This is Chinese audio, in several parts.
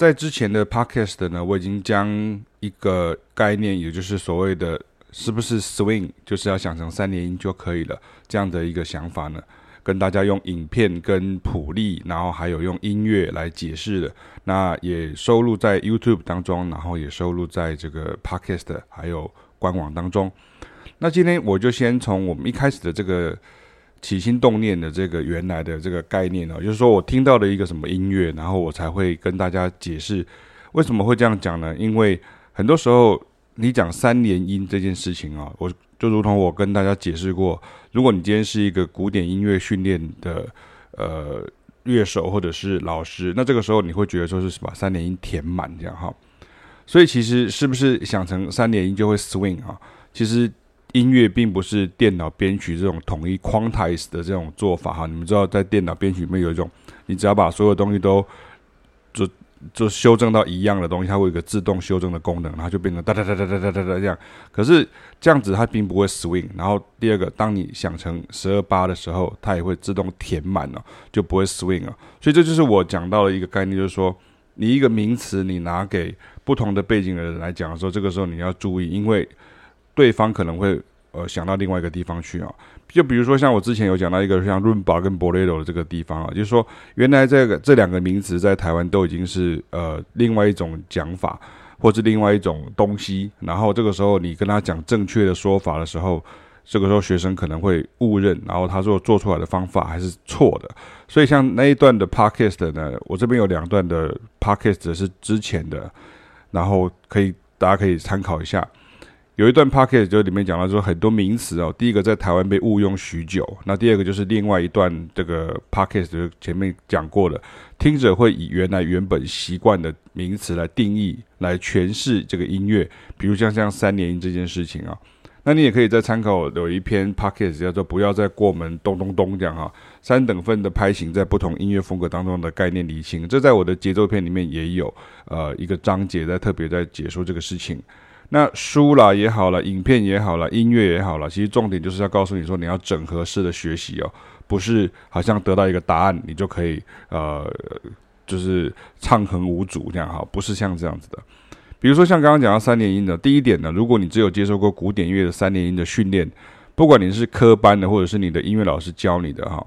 在之前的 podcast 呢，我已经将一个概念，也就是所谓的是不是 swing，就是要想成三连音就可以了这样的一个想法呢，跟大家用影片跟谱例，然后还有用音乐来解释的，那也收录在 YouTube 当中，然后也收录在这个 podcast 还有官网当中。那今天我就先从我们一开始的这个。起心动念的这个原来的这个概念呢，就是说我听到了一个什么音乐，然后我才会跟大家解释为什么会这样讲呢？因为很多时候你讲三连音这件事情啊，我就如同我跟大家解释过，如果你今天是一个古典音乐训练的呃乐手或者是老师，那这个时候你会觉得说是把三连音填满这样哈，所以其实是不是想成三连音就会 swing 啊？其实。音乐并不是电脑编曲这种统一 quantize 的这种做法哈，你们知道在电脑编曲里面有一种，你只要把所有东西都就就修正到一样的东西，它会有一个自动修正的功能，然后就变成哒哒哒哒哒哒哒哒这样。可是这样子它并不会 swing。然后第二个，当你想成十二八的时候，它也会自动填满了，就不会 swing 了。所以这就是我讲到的一个概念，就是说你一个名词你拿给不同的背景的人来讲的时候，这个时候你要注意，因为。对方可能会呃想到另外一个地方去啊，就比如说像我之前有讲到一个像 Rumba 跟 Bolero 的这个地方啊，就是说原来这个这两个名词在台湾都已经是呃另外一种讲法，或是另外一种东西，然后这个时候你跟他讲正确的说法的时候，这个时候学生可能会误认，然后他说做出来的方法还是错的，所以像那一段的 Podcast 呢，我这边有两段的 Podcast 是之前的，然后可以大家可以参考一下。有一段 podcast 就里面讲到说很多名词哦，第一个在台湾被误用许久，那第二个就是另外一段这个 podcast 就前面讲过的，听者会以原来原本习惯的名词来定义、来诠释这个音乐，比如像像三连音这件事情啊，那你也可以再参考有一篇 podcast 叫做不要再过门咚咚咚这样哈，三等份的拍型在不同音乐风格当中的概念厘清，这在我的节奏片里面也有呃一个章节在特别在解说这个事情。那书啦也好了，影片也好了，音乐也好了，其实重点就是要告诉你说，你要整合式的学习哦，不是好像得到一个答案，你就可以呃，就是畅横无阻这样哈，不是像这样子的。比如说像刚刚讲到三连音的，第一点呢，如果你只有接受过古典乐的三连音的训练，不管你是科班的，或者是你的音乐老师教你的哈。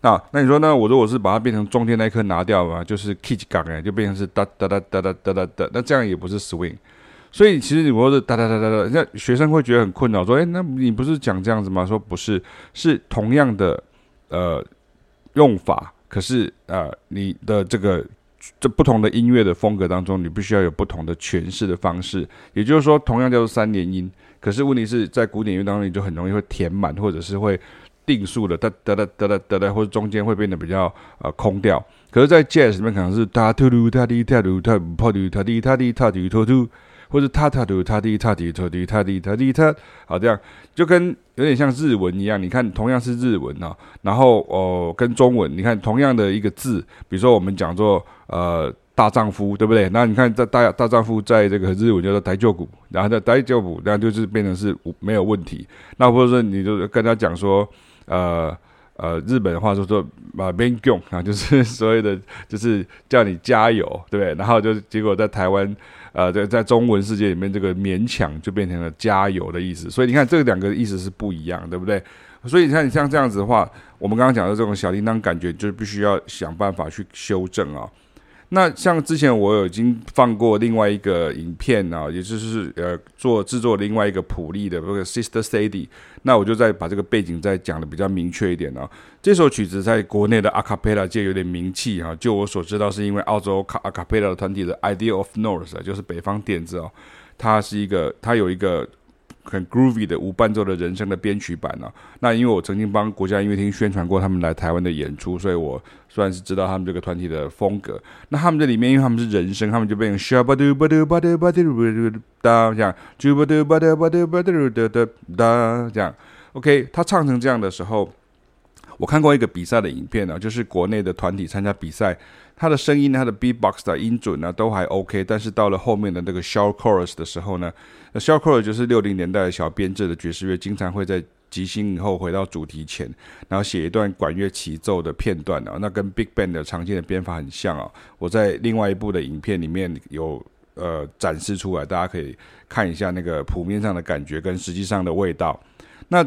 那那你说呢？我如果是把它变成中间那一颗拿掉嘛，就是 key 杠哎，就变成是哒哒哒哒哒哒哒哒，那这样也不是 swing。所以其实你不是哒哒哒哒哒，那学生会觉得很困扰，说：哎，那你不是讲这样子吗？说不是，是同样的呃用法，可是呃你的这个这不同的音乐的风格当中，你必须要有不同的诠释的方式。也就是说，同样叫做三连音，可是问题是在古典音乐当中，你就很容易会填满，或者是会。定数的哒哒哒哒哒哒哒，或者中间会变得比较呃空调。可是，在 jazz 里面可能是哒嘟噜哒滴哒突哒噗噜哒滴哒滴哒滴突突，或者哒哒噜哒滴哒滴突滴哒滴哒滴哒，好这样就跟有点像日文一样。你看，同样是日文啊，然后哦跟中文，你看同样的一个字，比如说我们讲做呃大丈夫，对不对？那你看在大大丈夫在这个日文叫做大丈夫，然后在大丈夫，然后就是变成是没有问题。那或者说你就跟他讲说。呃呃，日本的话说说啊，勉强啊，就是所谓的，就是叫你加油，对不对？然后就结果在台湾，呃，在在中文世界里面，这个勉强就变成了加油的意思。所以你看，这两个意思是不一样，对不对？所以你看，你像这样子的话，我们刚刚讲的这种小叮当感觉，就是必须要想办法去修正啊。那像之前我已经放过另外一个影片啊，也就是呃做制作另外一个谱例的这个 Sister Sadie，那我就再把这个背景再讲的比较明确一点啊。这首曲子在国内的阿卡贝拉界有点名气哈，就我所知道是因为澳洲卡阿卡贝拉团体的 Idea of North，就是北方点子哦，它是一个它有一个很 groovy 的无伴奏的人声的编曲版呢。那因为我曾经帮国家音乐厅宣传过他们来台湾的演出，所以我算是知道他们这个团体的风格。那他们这里面，因为他们是人声，他们就变成 shabba-do ba-do ba-do ba-do da 这样，shabba-do ba-do ba-do ba-do da da da 这样。OK，他唱成这样的时候，我看过一个比赛的影片呢，就是国内的团体参加比赛。他的声音，他的 beatbox 的音准呢，都还 OK，但是到了后面的那个 s h o r t chorus 的时候呢，那 s h o r t chorus 就是六零年代的小编制的爵士乐，经常会在即兴以后回到主题前，然后写一段管乐齐奏的片段啊，那跟 big band 的常见的编法很像啊。我在另外一部的影片里面有呃展示出来，大家可以看一下那个谱面上的感觉跟实际上的味道。那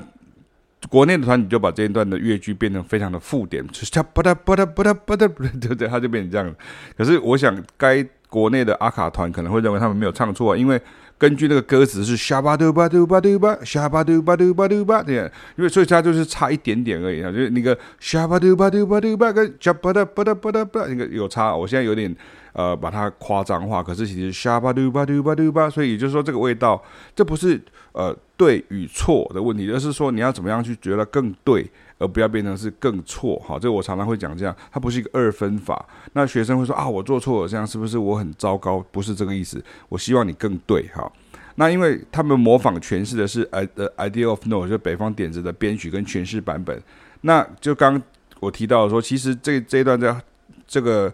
国内的团体就把这一段的乐句变成非常的附点，就不哒不哒不哒不哒，对不对？它就变成这样。可是我想，该国内的阿卡团可能会认为他们没有唱错，因为根据那个歌词是沙巴嘟巴嘟巴嘟巴，沙巴嘟巴嘟巴嘟巴这样，因为所以它就是差一点点而已啊，就是那个沙巴嘟巴嘟巴嘟巴跟沙巴哒不哒不哒不哒那个有差。我现在有点呃把它夸张化，可是其实沙巴嘟巴嘟巴嘟巴，所以也就是说这个味道，这不是呃。对与错的问题，而是说你要怎么样去觉得更对，而不要变成是更错。哈，这我常常会讲这样，它不是一个二分法。那学生会说啊，我做错了，这样是不是我很糟糕？不是这个意思。我希望你更对。哈，那因为他们模仿诠释的是 i 呃 idea of No，就是北方点子的编曲跟诠释版本。那就刚我提到说，其实这这一段在这个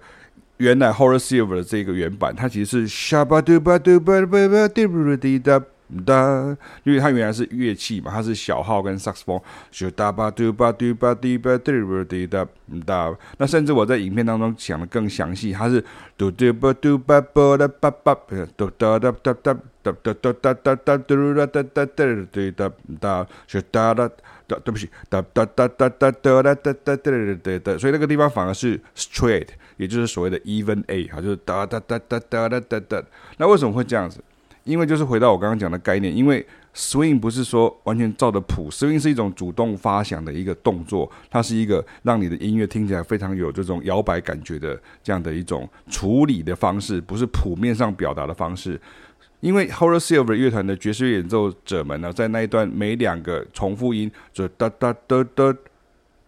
原来 Horace Silver 的这个原版，它其实是 Shabba Dubba Dubba Dubba Dubba Dubba 哒，因为它原来是乐器嘛，它是小号跟萨克斯风，就哒吧嘟吧嘟吧嘟吧嘟吧滴哒哒。那甚至我在影片当中讲的更详细，它是嘟嘟吧嘟吧啵哒吧吧，嘟哒哒哒哒哒哒哒哒哒哒嘟哒哒哒哒嘟哒哒，就哒哒哒，对不起，哒哒哒哒哒哒哒哒哒哒哒哒，所以那个地方反而是 straight，也就是所谓的 even A，哈，就是哒哒哒哒哒哒哒哒。那为什么会这样子？因为就是回到我刚刚讲的概念，因为 swing 不是说完全照的谱，swing 是一种主动发响的一个动作，它是一个让你的音乐听起来非常有这种摇摆感觉的这样的一种处理的方式，不是谱面上表达的方式。因为 Horace Silver 乐团的爵士乐演奏者们呢，在那一段每两个重复音就哒哒哒哒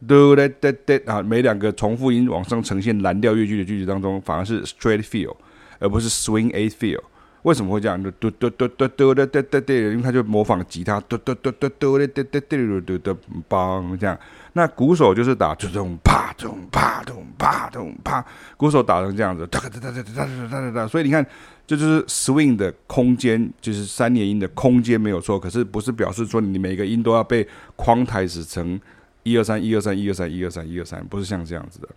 哒哒哒哒啊，每两个重复音往上呈现蓝调乐句的句子当中，反而是 straight feel，而不是 swing eight feel。为什么会这样？嘟嘟嘟嘟嘟嘟嘟嘟嘟，因为他就模仿吉他，嘟嘟嘟嘟嘟嘟嘟嘟嘟嘟嘟，梆这样。那鼓手就是打，就这种啪咚啪咚啪咚啪，鼓手打成这样子，哒哒哒哒哒哒哒哒哒。所以你看，这就是 swing 的空间，就是三连音的空间没有错。可是不是表示说你每个音都要被框抬死成一二三一二三一二三一二三一二三，不是像这样子的。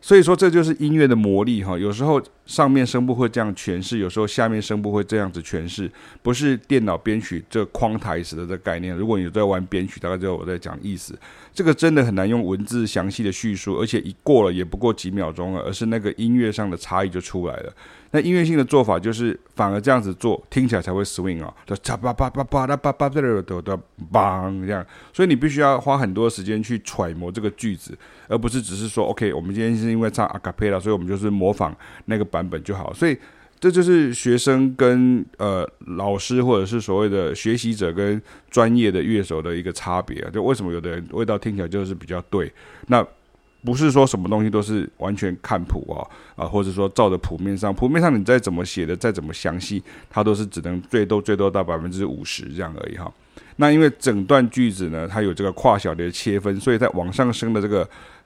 所以说，这就是音乐的魔力哈。有时候上面声部会这样诠释，有时候下面声部会这样子诠释，不是电脑编曲这框台词的这概念。如果你在玩编曲，大概知道我在讲意思。这个真的很难用文字详细的叙述，而且一过了也不过几秒钟了，而是那个音乐上的差异就出来了。那音乐性的做法就是反而这样子做，听起来才会 swing 啊，就嚓吧吧吧吧啦吧吧哒哒哒哒梆这样。所以你必须要花很多时间去揣摩这个句子，而不是只是说 OK，我们今天是因为唱 a cappella，所以我们就是模仿那个版本就好。所以这就是学生跟呃老师或者是所谓的学习者跟专业的乐手的一个差别啊。就为什么有的人味道听起来就是比较对？那。不是说什么东西都是完全看谱啊啊，或者说照着谱面上，谱面上你再怎么写的再怎么详细，它都是只能最多最多到百分之五十这样而已哈。那因为整段句子呢，它有这个跨小节的切分，所以在往上升的这个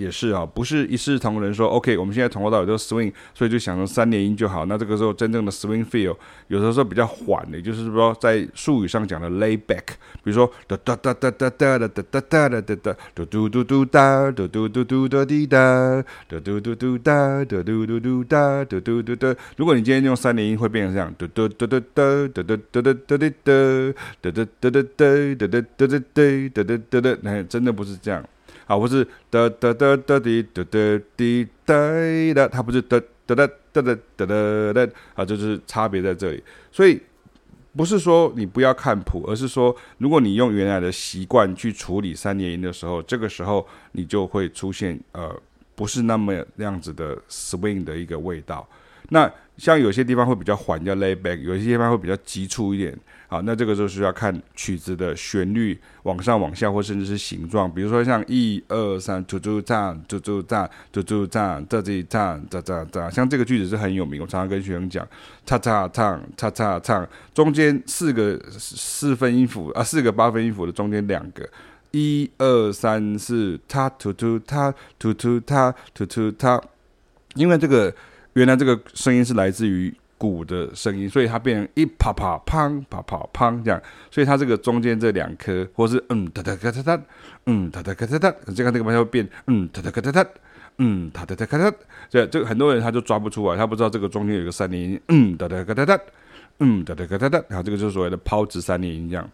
也是啊，不是一视同仁说，OK，我们现在从头到尾都 swing，所以就想成三连音就好。那这个时候真正的 swing feel，有的时候比较缓的，就是说在术语上讲的 lay back，比如说哒哒哒哒哒哒哒哒哒哒哒哒，嘟嘟嘟嘟哒，嘟嘟嘟嘟哒滴哒，嘟嘟嘟嘟哒，嘟嘟嘟嘟哒，嘟嘟嘟嘟。如果你今天用三连音，会变成这样，嘟嘟嘟嘟哒，嘟嘟嘟嘟哒滴哒，嘟嘟嘟嘟哒，嘟嘟嘟嘟哒，嘟嘟嘟嘟，嘟嘟嘟嘟嘟嘟嘟嘟嘟嘟嘟嘟真的不是这样。啊，不是哒哒哒哒滴哒哒滴哒的，它不是哒哒哒哒哒哒哒，啊，就是差别在这里。所以不是说你不要看谱，而是说如果你用原来的习惯去处理三连音的时候，这个时候你就会出现呃不是那么那样子的 swing 的一个味道。那像有些地方会比较缓，叫 lay back；有些地方会比较急促一点。好，那这个就是要看曲子的旋律往上、往下，或甚至是形状。比如说像一二三，嘟嘟唱，嘟嘟唱，嘟嘟唱，这这唱，这这这，像这个句子是很有名。我常常跟学生讲，叉叉唱，叉叉唱，中间四个四分音符啊，四个八分音符的中间两个，一二三四，他嘟嘟他嘟嘟他嘟嘟他，因为这个。原来这个声音是来自于鼓的声音，所以它变成一啪啪砰啪啪砰这样，所以它这个中间这两颗，或是嗯哒哒咔哒哒，嗯哒哒咔哒哒，这个这个方向会变嗯哒哒咔哒哒，嗯哒哒哒咔哒，这这个很多人他就抓不出来，他不知道这个中间有个三连音，嗯哒哒咔哒哒，嗯哒哒咔哒哒，然后这个就是所谓的抛掷三连音这样。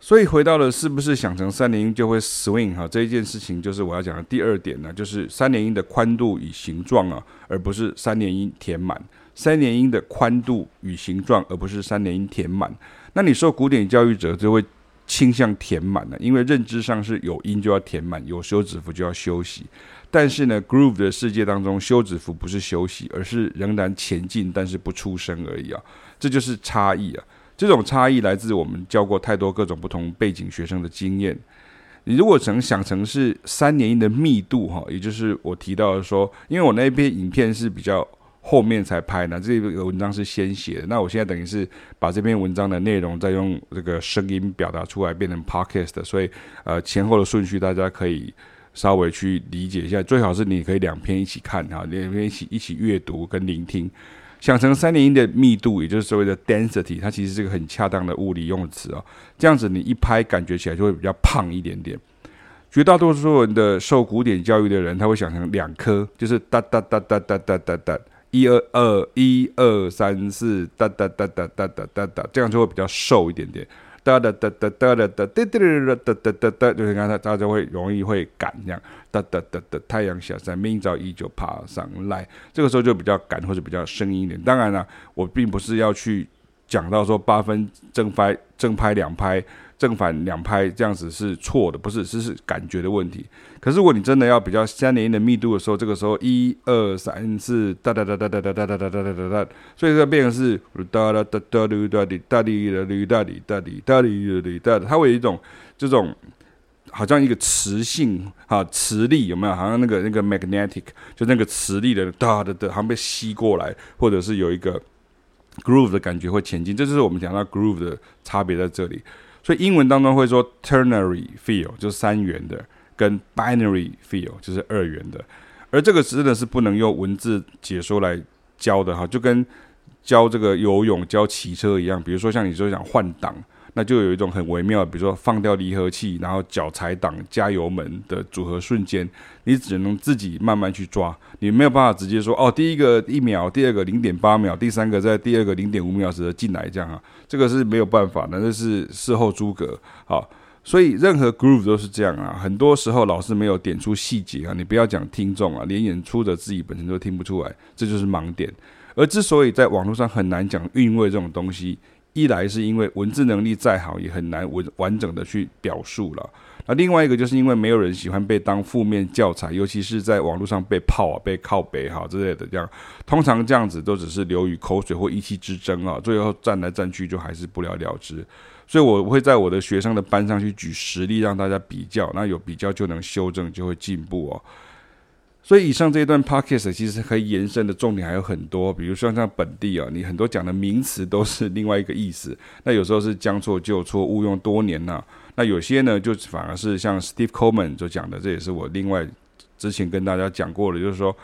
所以回到了是不是想成三连音就会 swing 哈，这一件事情就是我要讲的第二点呢，就是三连音的宽度与形状啊，而不是三连音填满。三连音的宽度与形状，而不是三连音填满。那你受古典教育者就会倾向填满了，因为认知上是有音就要填满，有休止符就要休息。但是呢，groove 的世界当中，休止符不是休息，而是仍然前进，但是不出声而已啊，这就是差异啊。这种差异来自我们教过太多各种不同背景学生的经验。你如果曾想成是三连音的密度哈，也就是我提到的说，因为我那篇影片是比较后面才拍呢，这个文章是先写的。那我现在等于是把这篇文章的内容再用这个声音表达出来，变成 podcast，所以呃前后的顺序大家可以稍微去理解一下。最好是你可以两篇一起看哈，两篇一起一起阅读跟聆听。想成三连音的密度，也就是所谓的 density，它其实是个很恰当的物理用词哦。这样子你一拍，感觉起来就会比较胖一点点。绝大多数人的受古典教育的人，他会想成两颗，就是哒哒哒哒哒哒哒哒，一二二一二三四，哒哒哒哒哒哒哒哒，这样就会比较瘦一点点。哒哒哒哒哒哒哒哒哒哒哒哒哒，就是刚才大家会容易会赶这样。哒哒哒哒，太阳下山，明早依旧爬上来。这个时候就比较赶或者比较生硬一点。当然了，我并不是要去讲到说八分正拍正拍两拍正反两拍这样子是错的，不是，这是感觉的问题。可是如果你真的要比较三连音的密度的时候，这个时候一二三四哒哒哒哒哒哒哒哒哒哒哒哒，所以这变成是哒哒哒哒哒哒哒哒哒哒哒哒哒哒哒哒，它会有一种这种。好像一个磁性哈，磁力有没有？好像那个那个 magnetic，就那个磁力的哒哒哒，好像被吸过来，或者是有一个 groove 的感觉会前进。这就是我们讲到 groove 的差别在这里。所以英文当中会说 ternary field 就是三元的，跟 binary field 就是二元的。而这个真的是不能用文字解说来教的哈，就跟教这个游泳、教骑车一样。比如说像你说想换挡。那就有一种很微妙，比如说放掉离合器，然后脚踩档加油门的组合瞬间，你只能自己慢慢去抓，你没有办法直接说哦，第一个一秒，第二个零点八秒，第三个在第二个零点五秒时进来这样啊，这个是没有办法的，那是事后诸葛。好，所以任何 groove 都是这样啊，很多时候老师没有点出细节啊，你不要讲听众啊，连演出者自己本身都听不出来，这就是盲点。而之所以在网络上很难讲韵味这种东西。一来是因为文字能力再好，也很难完完整的去表述了。那另外一个就是因为没有人喜欢被当负面教材，尤其是在网络上被泡啊、被靠北哈之类的这样。通常这样子都只是流于口水或意气之争啊，最后战来战去就还是不了了之。所以我会在我的学生的班上去举实例，让大家比较。那有比较就能修正，就会进步哦。所以以上这一段 podcast 其实可以延伸的重点还有很多，比如说像本地啊，你很多讲的名词都是另外一个意思，那有时候是将错就错，误用多年呐、那有些呢，就反而是像 Steve Coleman 就讲的，这也是我另外之前跟大家讲过的，就是说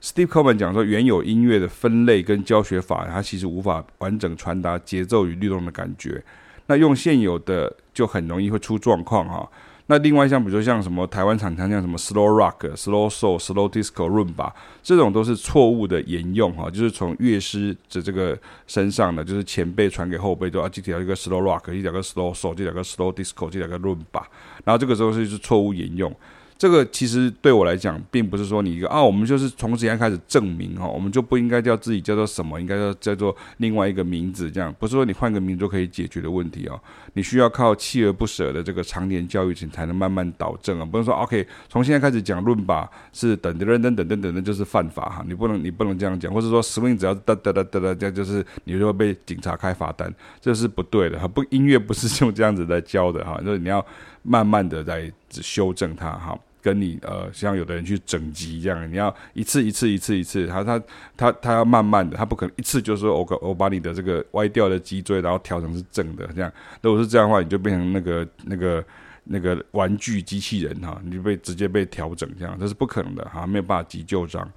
Steve Coleman 讲说，原有音乐的分类跟教学法，它其实无法完整传达节奏与律动的感觉，那用现有的就很容易会出状况哈。那另外像比如说像什么台湾厂商像什么 slow rock、slow soul、slow disco、rumba 这种都是错误的沿用哈，就是从乐师的这个身上的，就是前辈传给后辈，都啊这条一个 slow rock，这条个 slow soul，这条个 slow disco，这条个 rumba，然后这个时候是是错误沿用。这个其实对我来讲，并不是说你一个啊，我们就是从现在开始证明哈，我们就不应该叫自己叫做什么，应该叫叫做另外一个名字，这样不是说你换个名字就可以解决的问题哦。你需要靠锲而不舍的这个常年教育，才能慢慢导正啊。不能说 OK，从现在开始讲论吧是等等等等等等，那就是犯法哈。你不能你不能这样讲，或者说 swing 只要哒哒哒哒哒，这样就是你就会被警察开罚单，这是不对的哈。不，音乐不是用这样子来教的哈，就是你要慢慢的在修正它哈。跟你呃，像有的人去整辑这样，你要一次一次一次一次，他他他他要慢慢的，他不可能一次就说我我把你的这个歪掉的脊椎，然后调成是正的这样。如果是这样的话，你就变成那个那个那个玩具机器人哈，你就被直接被调整这样，这是不可能的哈，没有办法急救章。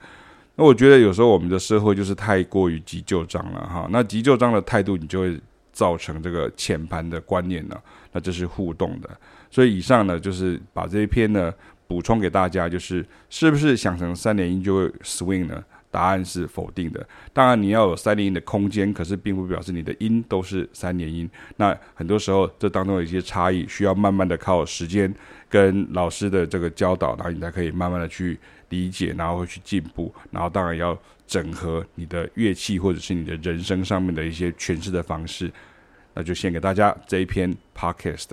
那我觉得有时候我们的社会就是太过于急救章了哈，那急救章的态度，你就会造成这个浅盘的观念呢，那这是互动的。所以以上呢，就是把这一篇呢。补充给大家，就是是不是想成三连音就会 swing 呢？答案是否定的。当然你要有三连音的空间，可是并不表示你的音都是三连音。那很多时候这当中有一些差异，需要慢慢的靠时间跟老师的这个教导，然后你才可以慢慢的去理解，然后会去进步。然后当然要整合你的乐器或者是你的人生上面的一些诠释的方式。那就献给大家这一篇 podcast。